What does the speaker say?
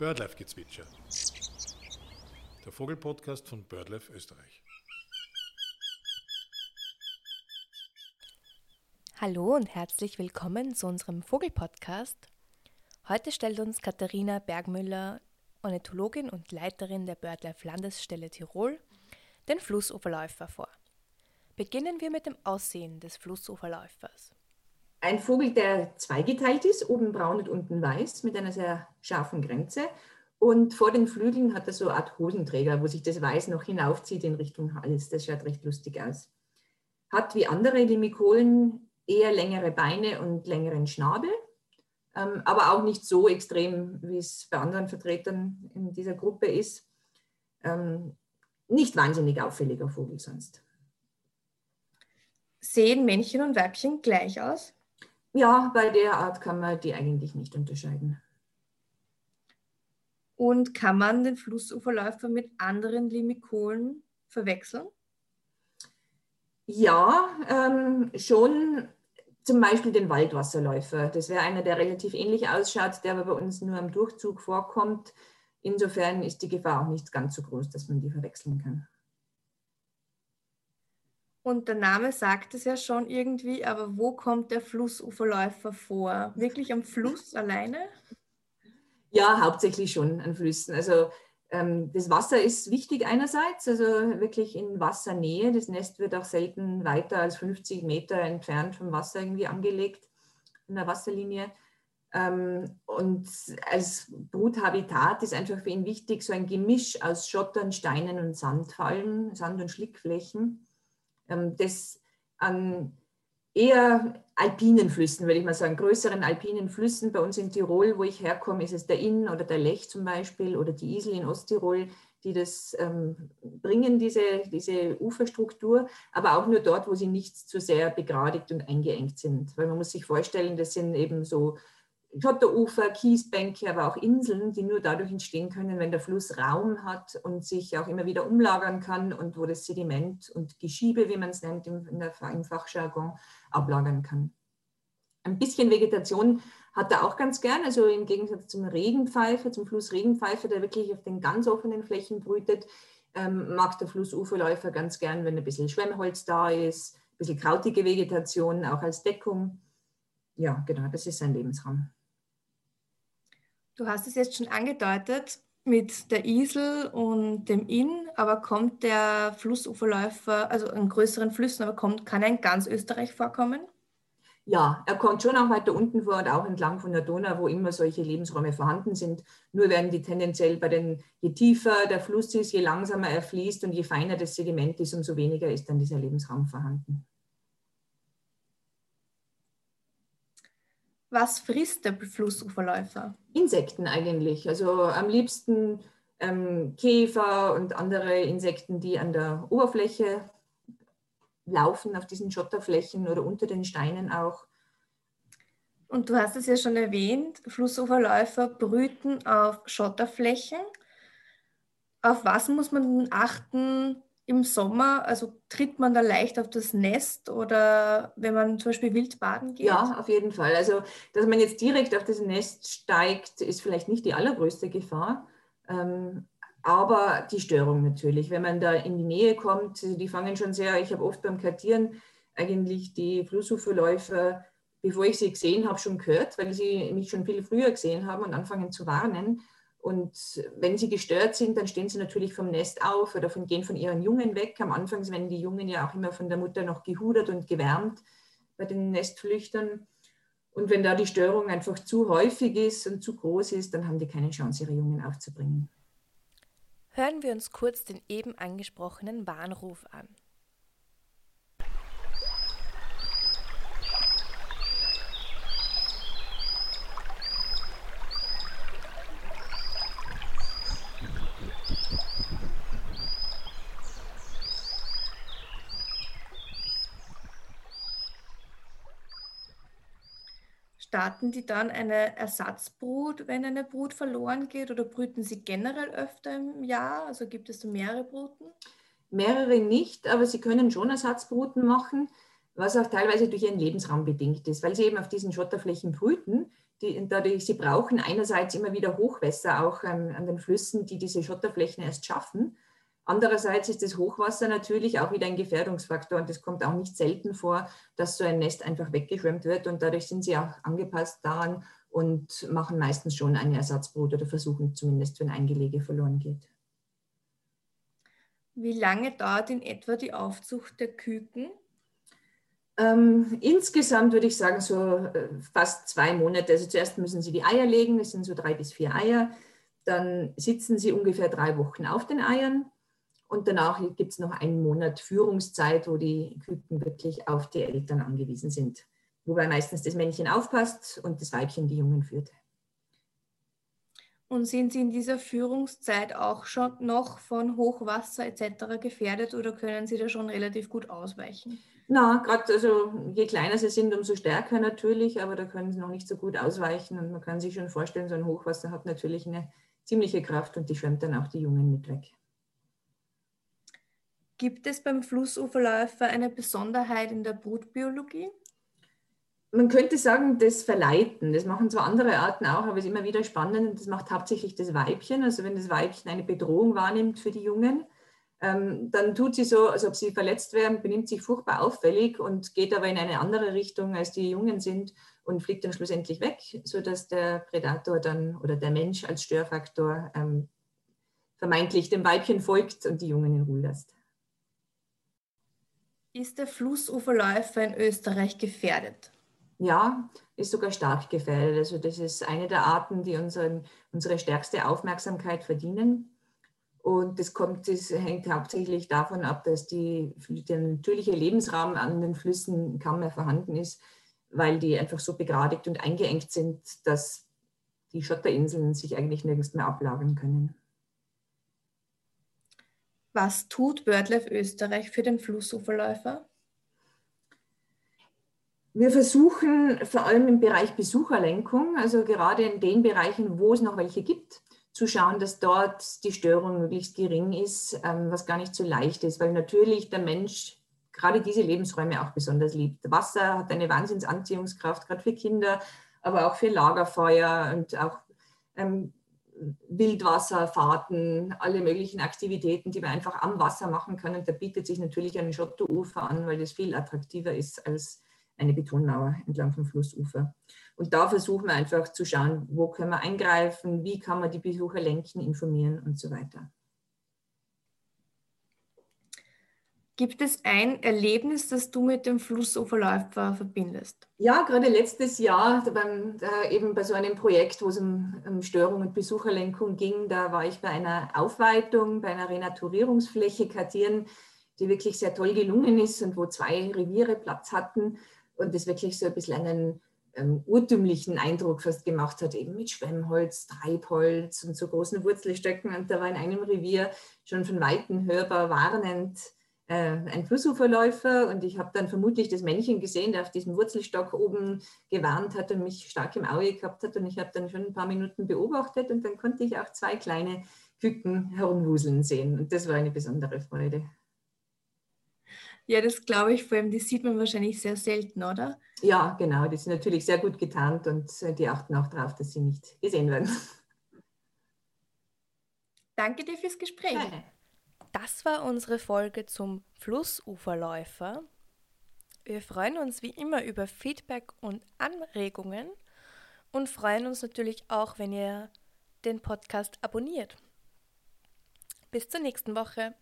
Birdlife-Gezwitscher. Der Vogelpodcast von Birdlife Österreich. Hallo und herzlich willkommen zu unserem Vogelpodcast. Heute stellt uns Katharina Bergmüller, Ornithologin und Leiterin der BirdLife Landesstelle Tirol, den Flussuferläufer vor. Beginnen wir mit dem Aussehen des Flussuferläufers. Ein Vogel, der zweigeteilt ist, oben braun und unten weiß, mit einer sehr scharfen Grenze. Und vor den Flügeln hat er so eine Art Hosenträger, wo sich das Weiß noch hinaufzieht in Richtung Hals. Das schaut recht lustig aus. Hat wie andere Limikolen eher längere Beine und längeren Schnabel, ähm, aber auch nicht so extrem, wie es bei anderen Vertretern in dieser Gruppe ist. Ähm, nicht wahnsinnig auffälliger Vogel sonst. Sehen Männchen und Weibchen gleich aus? Ja, bei der Art kann man die eigentlich nicht unterscheiden. Und kann man den Flussuferläufer mit anderen Limikolen verwechseln? Ja, ähm, schon zum Beispiel den Waldwasserläufer. Das wäre einer, der relativ ähnlich ausschaut, der aber bei uns nur am Durchzug vorkommt. Insofern ist die Gefahr auch nicht ganz so groß, dass man die verwechseln kann. Und der Name sagt es ja schon irgendwie, aber wo kommt der Flussuferläufer vor? Wirklich am Fluss alleine? Ja, hauptsächlich schon an Flüssen. Also ähm, das Wasser ist wichtig einerseits, also wirklich in Wassernähe. Das Nest wird auch selten weiter als 50 Meter entfernt vom Wasser irgendwie angelegt, von der Wasserlinie. Ähm, und als Bruthabitat ist einfach für ihn wichtig so ein Gemisch aus Schottern, Steinen und Sand, vor allem Sand- und Schlickflächen das an eher alpinen Flüssen, würde ich mal sagen, größeren alpinen Flüssen. Bei uns in Tirol, wo ich herkomme, ist es der Inn oder der Lech zum Beispiel oder die Isel in Osttirol, die das ähm, bringen, diese, diese Uferstruktur, aber auch nur dort, wo sie nicht zu sehr begradigt und eingeengt sind. Weil man muss sich vorstellen, das sind eben so Schotterufer, Kiesbänke, aber auch Inseln, die nur dadurch entstehen können, wenn der Fluss Raum hat und sich auch immer wieder umlagern kann und wo das Sediment und Geschiebe, wie man es nennt im, im Fachjargon, ablagern kann. Ein bisschen Vegetation hat er auch ganz gern, also im Gegensatz zum Regenpfeifer, zum Fluss Regenpfeifer, der wirklich auf den ganz offenen Flächen brütet, ähm, mag der Flussuferläufer ganz gern, wenn ein bisschen Schwemmholz da ist, ein bisschen krautige Vegetation auch als Deckung. Ja, genau, das ist sein Lebensraum. Du hast es jetzt schon angedeutet mit der Isel und dem Inn, aber kommt der Flussuferläufer, also in größeren Flüssen, aber kommt, kann er in ganz Österreich vorkommen? Ja, er kommt schon auch weiter unten vor und auch entlang von der Donau, wo immer solche Lebensräume vorhanden sind. Nur werden die tendenziell bei den, je tiefer der Fluss ist, je langsamer er fließt und je feiner das Sediment ist, umso weniger ist dann dieser Lebensraum vorhanden. Was frisst der Flussuferläufer? Insekten eigentlich. Also am liebsten ähm, Käfer und andere Insekten, die an der Oberfläche laufen, auf diesen Schotterflächen oder unter den Steinen auch. Und du hast es ja schon erwähnt, Flussuferläufer brüten auf Schotterflächen. Auf was muss man achten, im Sommer, also tritt man da leicht auf das Nest oder wenn man zum Beispiel wild baden geht? Ja, auf jeden Fall. Also, dass man jetzt direkt auf das Nest steigt, ist vielleicht nicht die allergrößte Gefahr. Ähm, aber die Störung natürlich, wenn man da in die Nähe kommt, die fangen schon sehr, ich habe oft beim Kartieren eigentlich die Flussuferläufer, bevor ich sie gesehen habe, schon gehört, weil sie mich schon viel früher gesehen haben und anfangen zu warnen. Und wenn sie gestört sind, dann stehen sie natürlich vom Nest auf oder von, gehen von ihren Jungen weg. Am Anfang werden die Jungen ja auch immer von der Mutter noch gehudert und gewärmt bei den Nestflüchtern. Und wenn da die Störung einfach zu häufig ist und zu groß ist, dann haben die keine Chance, ihre Jungen aufzubringen. Hören wir uns kurz den eben angesprochenen Warnruf an. Starten die dann eine Ersatzbrut, wenn eine Brut verloren geht, oder brüten sie generell öfter im Jahr? Also gibt es mehrere Bruten? Mehrere nicht, aber sie können schon Ersatzbruten machen, was auch teilweise durch ihren Lebensraum bedingt ist, weil sie eben auf diesen Schotterflächen brüten. Die, dadurch, sie brauchen einerseits immer wieder Hochwässer auch ähm, an den Flüssen, die diese Schotterflächen erst schaffen. Andererseits ist das Hochwasser natürlich auch wieder ein Gefährdungsfaktor und es kommt auch nicht selten vor, dass so ein Nest einfach weggeschwemmt wird und dadurch sind sie auch angepasst daran und machen meistens schon ein Ersatzbrot oder versuchen zumindest, wenn ein Gelege verloren geht. Wie lange dauert in etwa die Aufzucht der Küken? Ähm, insgesamt würde ich sagen, so äh, fast zwei Monate. Also zuerst müssen sie die Eier legen, das sind so drei bis vier Eier. Dann sitzen sie ungefähr drei Wochen auf den Eiern. Und danach gibt es noch einen Monat Führungszeit, wo die Küken wirklich auf die Eltern angewiesen sind. Wobei meistens das Männchen aufpasst und das Weibchen die Jungen führt. Und sind Sie in dieser Führungszeit auch schon noch von Hochwasser etc. gefährdet oder können Sie da schon relativ gut ausweichen? Na, gerade also je kleiner sie sind, umso stärker natürlich, aber da können sie noch nicht so gut ausweichen und man kann sich schon vorstellen, so ein Hochwasser hat natürlich eine ziemliche Kraft und die schwemmt dann auch die Jungen mit weg. Gibt es beim Flussuferläufer eine Besonderheit in der Brutbiologie? Man könnte sagen, das Verleiten. Das machen zwar andere Arten auch, aber es ist immer wieder spannend das macht hauptsächlich das Weibchen. Also wenn das Weibchen eine Bedrohung wahrnimmt für die Jungen, ähm, dann tut sie so, als ob sie verletzt wären, benimmt sich furchtbar auffällig und geht aber in eine andere Richtung, als die Jungen sind und fliegt dann schlussendlich weg, sodass der Predator dann oder der Mensch als Störfaktor ähm, vermeintlich dem Weibchen folgt und die Jungen in Ruhe lässt. Ist der Flussuferläufer in Österreich gefährdet? Ja, ist sogar stark gefährdet. Also das ist eine der Arten, die unseren, unsere stärkste Aufmerksamkeit verdienen. Und das, kommt, das hängt hauptsächlich davon ab, dass die, der natürliche Lebensraum an den Flüssen kaum mehr vorhanden ist, weil die einfach so begradigt und eingeengt sind, dass die Schotterinseln sich eigentlich nirgends mehr ablagern können. Was tut BirdLife Österreich für den Flussuferläufer? Wir versuchen vor allem im Bereich Besucherlenkung, also gerade in den Bereichen, wo es noch welche gibt, zu schauen, dass dort die Störung möglichst gering ist, ähm, was gar nicht so leicht ist, weil natürlich der Mensch gerade diese Lebensräume auch besonders liebt. Wasser hat eine Wahnsinnsanziehungskraft, gerade für Kinder, aber auch für Lagerfeuer und auch ähm, Wildwasserfahrten, alle möglichen Aktivitäten, die man einfach am Wasser machen kann. Und da bietet sich natürlich ein Schotterufer an, weil das viel attraktiver ist als eine Betonmauer entlang vom Flussufer. Und da versuchen wir einfach zu schauen, wo können wir eingreifen, wie kann man die Besucher lenken, informieren und so weiter. Gibt es ein Erlebnis, das du mit dem Flussuferläufer verbindest? Ja, gerade letztes Jahr beim, äh, eben bei so einem Projekt, wo es um, um Störung und Besucherlenkung ging, da war ich bei einer Aufweitung, bei einer Renaturierungsfläche Kartieren, die wirklich sehr toll gelungen ist und wo zwei Reviere Platz hatten und das wirklich so ein bisschen einen ähm, urtümlichen Eindruck fast gemacht hat, eben mit Schwemmholz, Treibholz und so großen Wurzelstöcken. Und da war in einem Revier schon von Weitem hörbar warnend, äh, ein Flussuferläufer und ich habe dann vermutlich das Männchen gesehen, der auf diesem Wurzelstock oben gewarnt hat und mich stark im Auge gehabt hat und ich habe dann schon ein paar Minuten beobachtet und dann konnte ich auch zwei kleine Küken herumwuseln sehen und das war eine besondere Freude. Ja, das glaube ich, vor allem, die sieht man wahrscheinlich sehr selten, oder? Ja, genau, die sind natürlich sehr gut getarnt und äh, die achten auch darauf, dass sie nicht gesehen werden. Danke dir fürs Gespräch. Ja. Das war unsere Folge zum Flussuferläufer. Wir freuen uns wie immer über Feedback und Anregungen und freuen uns natürlich auch, wenn ihr den Podcast abonniert. Bis zur nächsten Woche.